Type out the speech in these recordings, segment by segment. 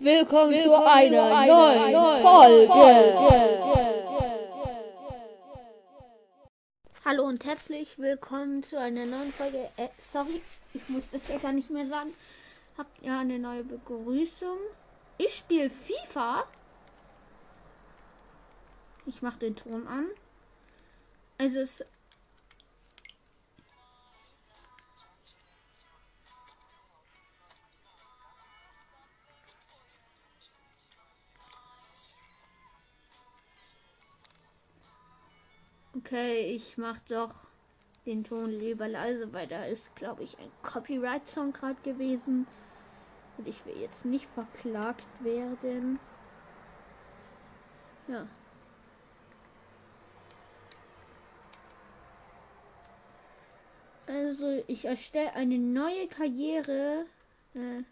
Willkommen, Willkommen zu einer, einer neuen, neuen Folge. Folge. Hallo und herzlich willkommen zu einer neuen Folge. Äh, sorry, ich muss das ja gar nicht mehr sagen. Habt ihr eine neue Begrüßung? Ich spiele FIFA. Ich mache den Ton an. Also es Okay, ich mach doch den Ton lieber leise, weil da ist, glaube ich, ein Copyright-Song gerade gewesen. Und ich will jetzt nicht verklagt werden. Ja. Also, ich erstelle eine neue Karriere. Äh,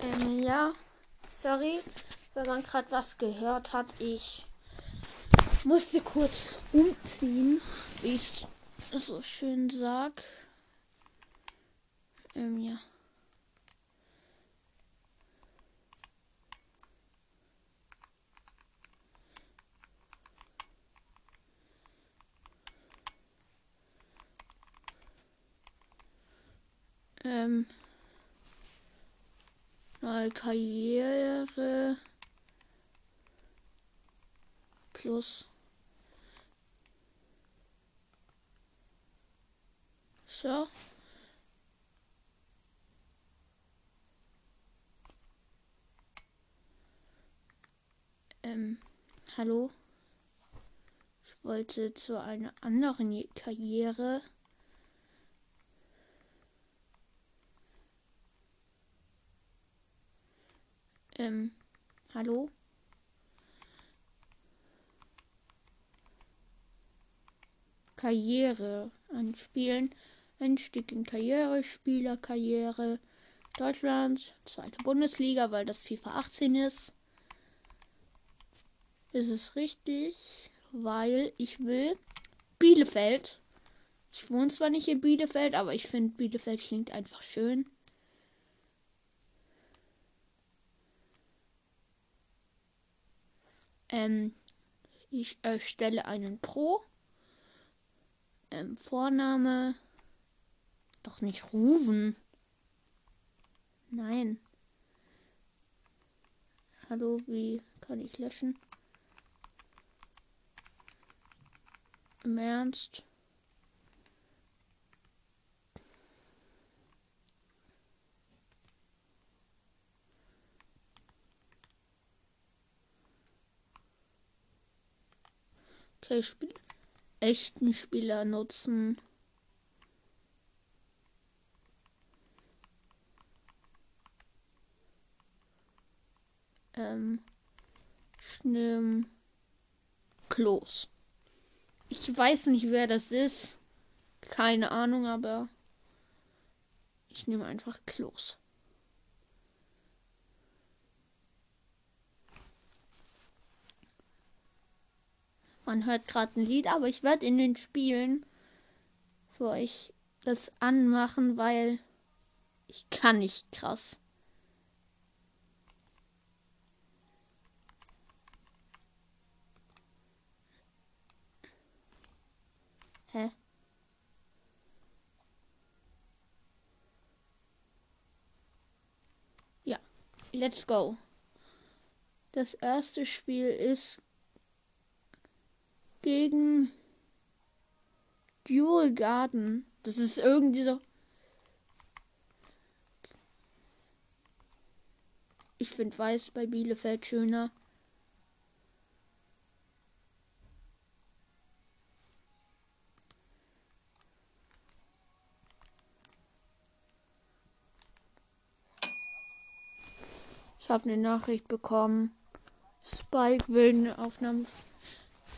Ähm, ja, sorry, wenn man gerade was gehört hat. Ich musste kurz umziehen, wie ich so schön sag. Ähm, ja. Ähm. Mal Karriere plus so. Ähm, hallo. Ich wollte zu einer anderen Karriere. Ähm, hallo? Karriere anspielen. Einstieg in Karriere, Spielerkarriere. Deutschland, zweite Bundesliga, weil das FIFA 18 ist. Ist es richtig, weil ich will Bielefeld. Ich wohne zwar nicht in Bielefeld, aber ich finde Bielefeld klingt einfach schön. Ähm, ich erstelle einen Pro. Ähm, Vorname. Doch nicht Ruven. Nein. Hallo, wie kann ich löschen? Im Ernst? Okay, Spiel echten Spieler nutzen. Ähm, Schnimm Klos. Ich weiß nicht, wer das ist. Keine Ahnung, aber ich nehme einfach Klos. Man hört gerade ein Lied, aber ich werde in den Spielen für euch das anmachen, weil ich kann nicht krass. Hä? Ja, let's go. Das erste Spiel ist gegen Dual Garden. Das ist irgendwie so. Ich finde weiß bei Bielefeld schöner. Ich habe eine Nachricht bekommen. Spike will eine Aufnahme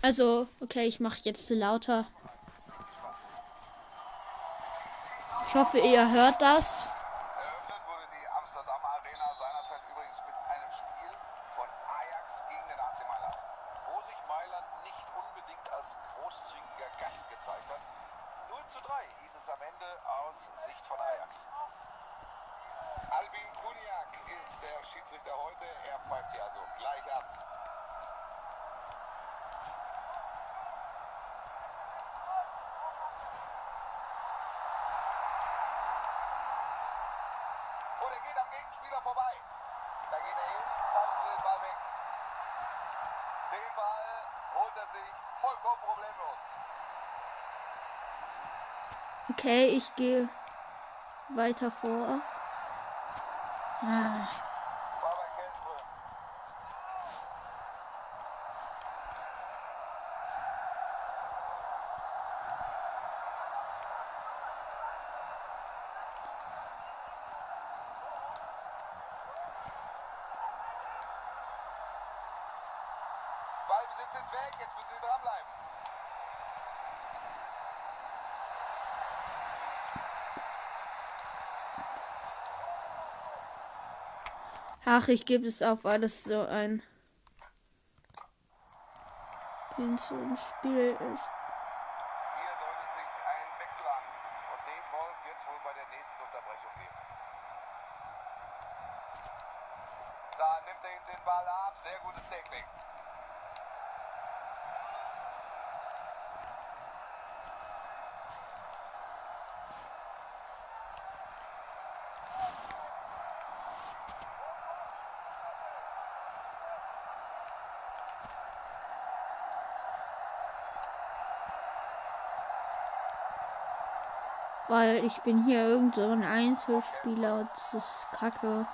Also, okay, ich mache jetzt lauter. Ich hoffe, ihr hört das. Eröffnet wurde die Amsterdam Arena seinerzeit übrigens mit einem Spiel von Ajax gegen den AC Mailand, wo sich Mailand nicht unbedingt als großzügiger Gast gezeigt hat. 0 zu 3 hieß es am Ende aus Sicht von Ajax. Albin Kuniak ist der Schiedsrichter heute. Er pfeift hier also gleich ab. Geht am Gegenspieler vorbei. Da geht er hin, faustet den Ball weg. Den Ball holt er sich vollkommen problemlos. Okay, ich gehe weiter vor. Ah, War bei Kellström. Ballbesitz ist weg, jetzt müssen sie dranbleiben. Ach, ich gebe es auf, weil das so ein Ding so ein Spiel ist. Hier deutet sich ein Wechsel an. Und den Wolf jetzt wohl bei der nächsten Unterbrechung geben. Da nimmt er ihm den Ball ab. Sehr gutes Tackling. Weil ich bin hier irgend so ein Einzelspieler und das ist kacke.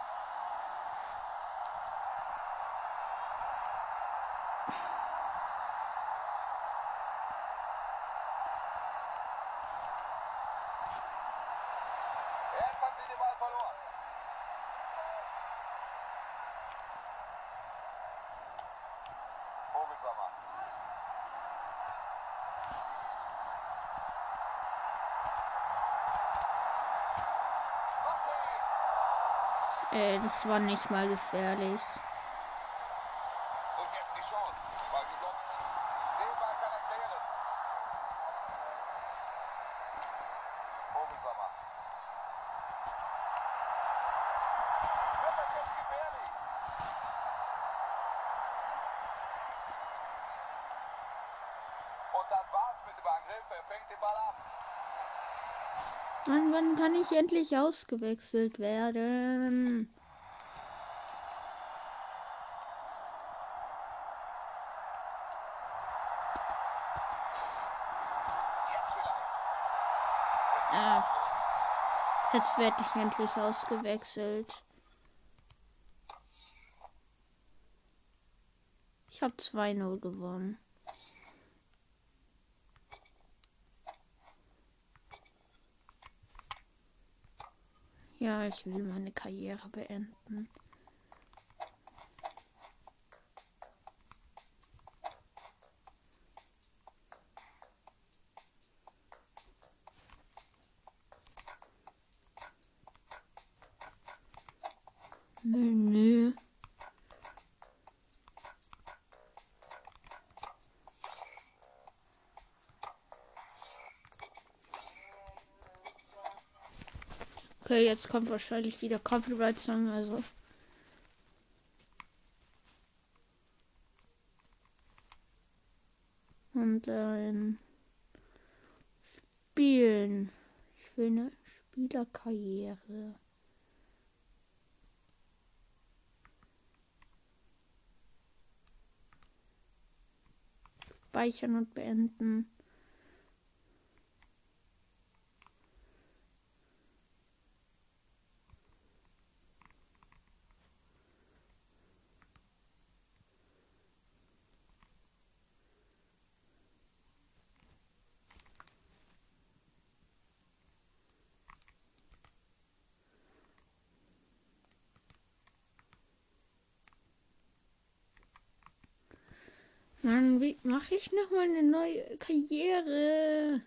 Vogelsammer. Ey, das war nicht mal gefährlich. Und jetzt die Chance. Ball geblockt. Den Ball kann er klären. Vogelsammer. Wird das jetzt gefährlich? Und das war's mit dem Angriff. Er fängt den Ball ab. Mann, wann kann ich endlich ausgewechselt werden? Ah. Jetzt werde ich endlich ausgewechselt. Ich habe 2-0 gewonnen. Ja, ich will meine Karriere beenden. Menü. Okay, jetzt kommt wahrscheinlich wieder Copyright Song, also. Und ein Spielen. Ich will eine Spielerkarriere. Speichern und beenden. Mann, wie mache ich noch mal eine neue Karriere?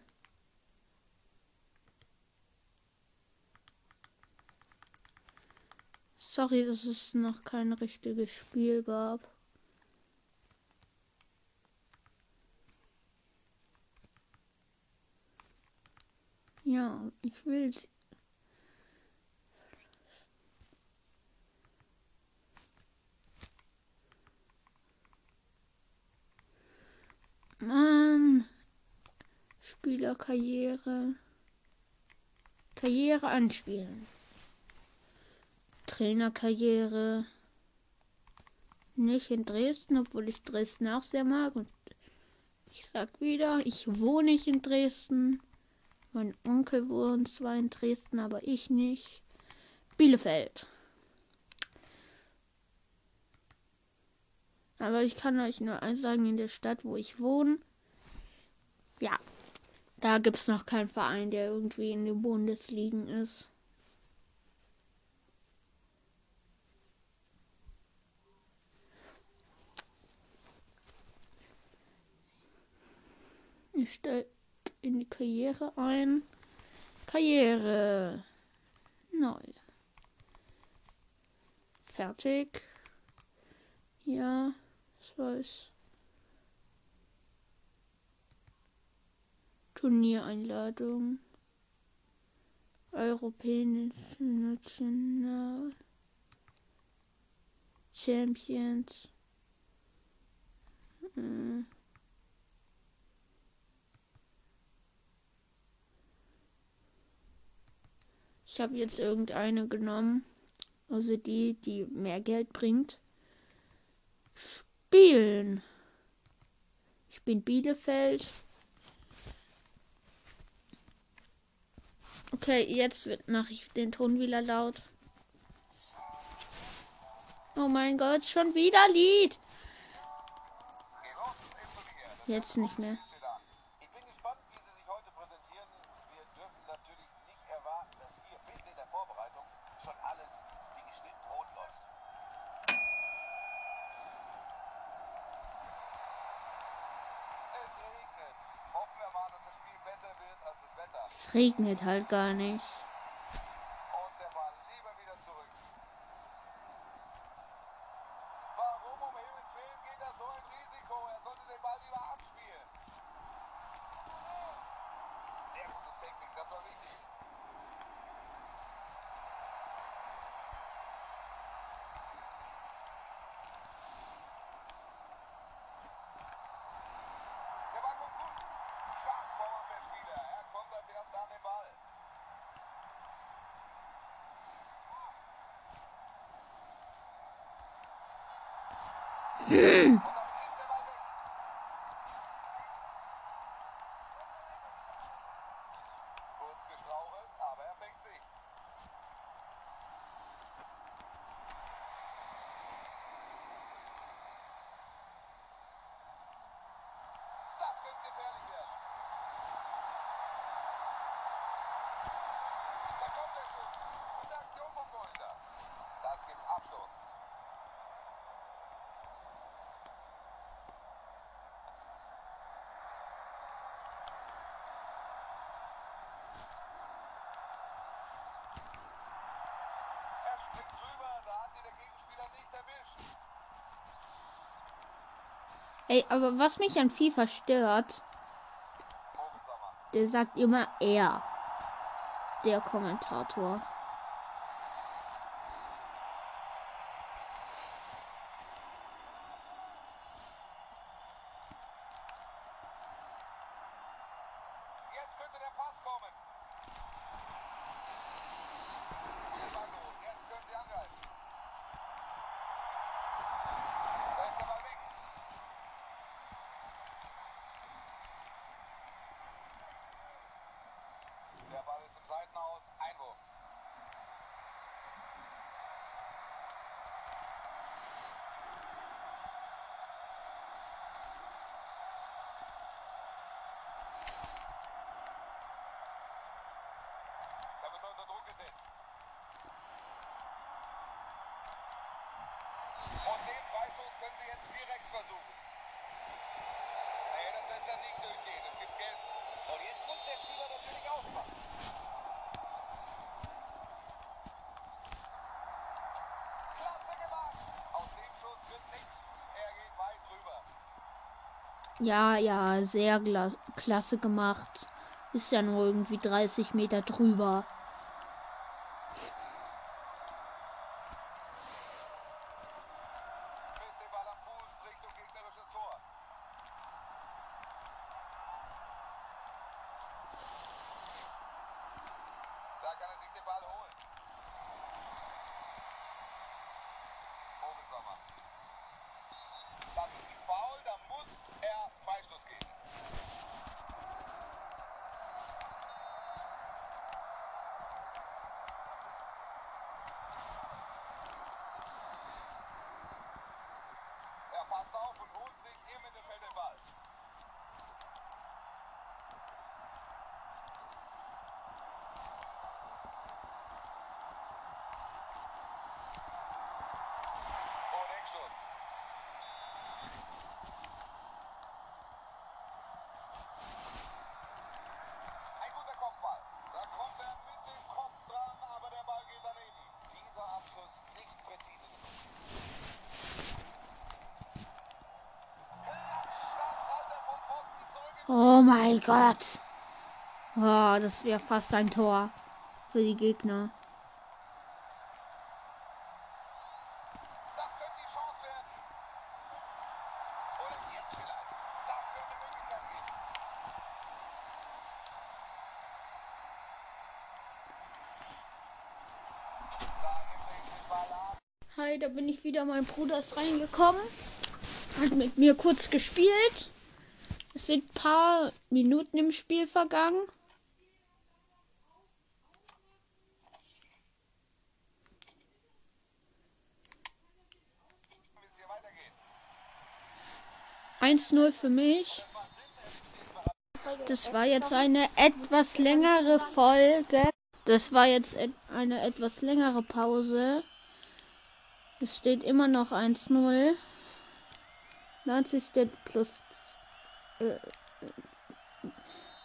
Sorry, dass es noch kein richtiges Spiel gab. Ja, ich will's. Mann. Spielerkarriere. Karriere anspielen. Trainerkarriere. Nicht in Dresden, obwohl ich Dresden auch sehr mag. Und ich sag wieder, ich wohne nicht in Dresden. Mein Onkel wohnt zwar in Dresden, aber ich nicht. Bielefeld. Aber ich kann euch nur eins sagen, in der Stadt, wo ich wohne, ja, da gibt es noch keinen Verein, der irgendwie in den Bundesligen ist. Ich stelle in die Karriere ein. Karriere. Neu. Fertig. Ja, das weiß. Turniereinladung. Europäische National Champions. Äh. Ich habe jetzt irgendeine genommen. Also die, die mehr Geld bringt. Spielen. Ich bin Bielefeld. Okay, jetzt mache ich den Ton wieder laut. Oh mein Gott, schon wieder Lied. Jetzt nicht mehr. Ich bin gespannt, wie sie sich heute präsentieren. Wir dürfen natürlich nicht erwarten, dass hier mitten in der Vorbereitung schon alles wie geschnitten Brot läuft. Es regnet. Hoffen wir mal, dass das Spiel besser wird als das Wetter. Es regnet halt gar nicht. Yeah. Ey, aber was mich an FIFA stört, der sagt immer er. Der Kommentator. Jetzt könnte der Pass kommen. Gute Ballung. Jetzt können sie angreifen. Da ist der Ball weg. Der Ball ist im Seitenhaus. Einwurf. Da wird er unter Druck gesetzt. Und den Freistoß können sie jetzt direkt versuchen. lässt er nicht durchgehen. Es gibt Gelb. Und jetzt muss der Spieler natürlich aufpassen. Klasse gemacht. Aus dem Schuss wird nichts. Er geht weit drüber. Ja, ja, sehr klasse gemacht. Ist ja nur irgendwie 30 Meter drüber. Mit dem Ball am Fuß Richtung gegnerisches Tor. Da kann er sich den Ball holen. Vogelsommer. Das ist ein Foul, da muss er Freistoß geben. Er passt auf und holt sich im Mittelfeld den Ball. Und Eckstoß. Ein guter Kopfball. Da kommt er mit dem Kopf dran, aber der Ball geht daneben. Dieser Abschluss nicht präzise genug. Klatsch, da prallt er vom Pfosten zurück in Oh mein Gott. Oh, das wäre fast ein Tor für die Gegner. Er. Hi, da bin ich wieder. Mein Bruder ist reingekommen. Hat mit mir kurz gespielt. Sind ein paar Minuten im Spiel vergangen. Weitergeht. 1-0 für mich. Das war jetzt eine etwas längere Folge. Das war jetzt et eine etwas längere Pause. Es steht immer noch 1-0. 90 plus.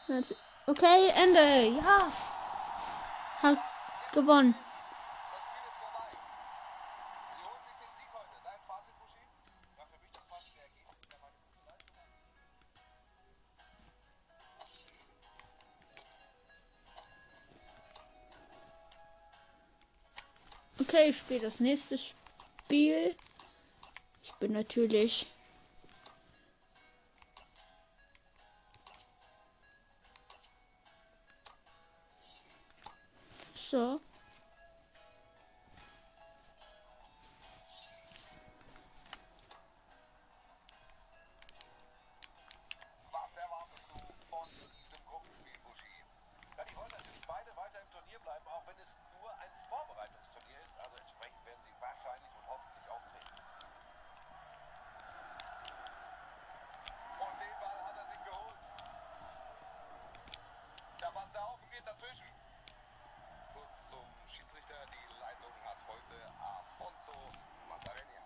90 okay, Ende. Ja. Hat gewonnen. Okay, ich spiele das nächste Spiel. Ich bin natürlich. Vale,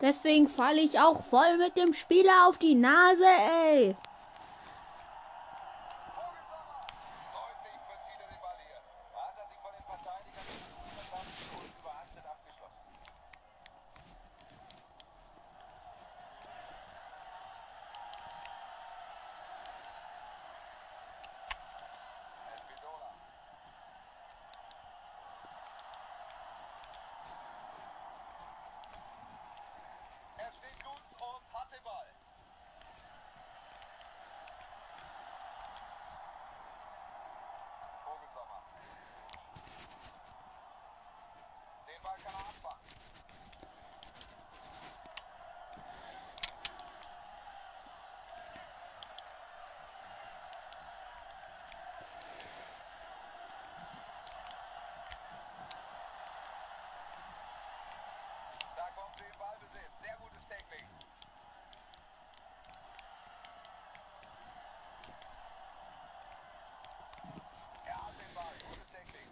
Deswegen falle ich auch voll mit dem Spieler auf die Nase, ey. In Ballbesitz. Sehr gutes Tackling. Er hat den Ball. Gutes Tackling.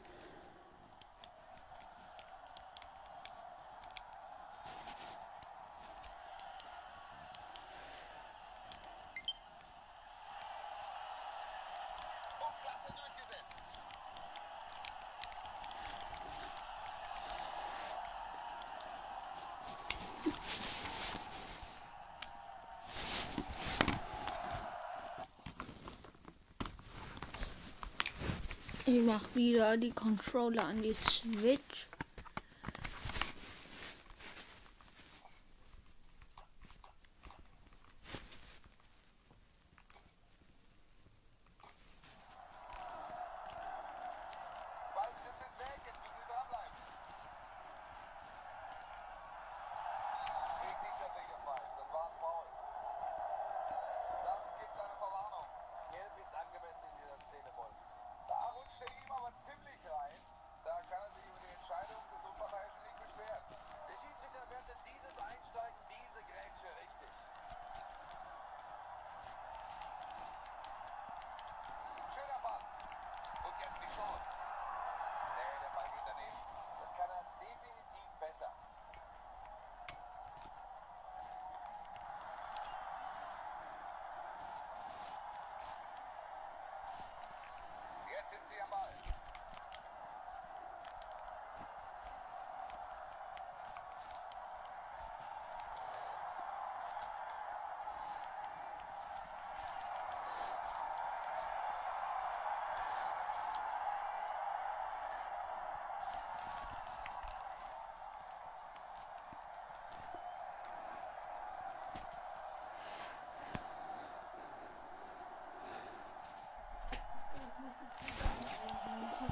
Und klasse. Ich mach wieder die Controller an die Switch.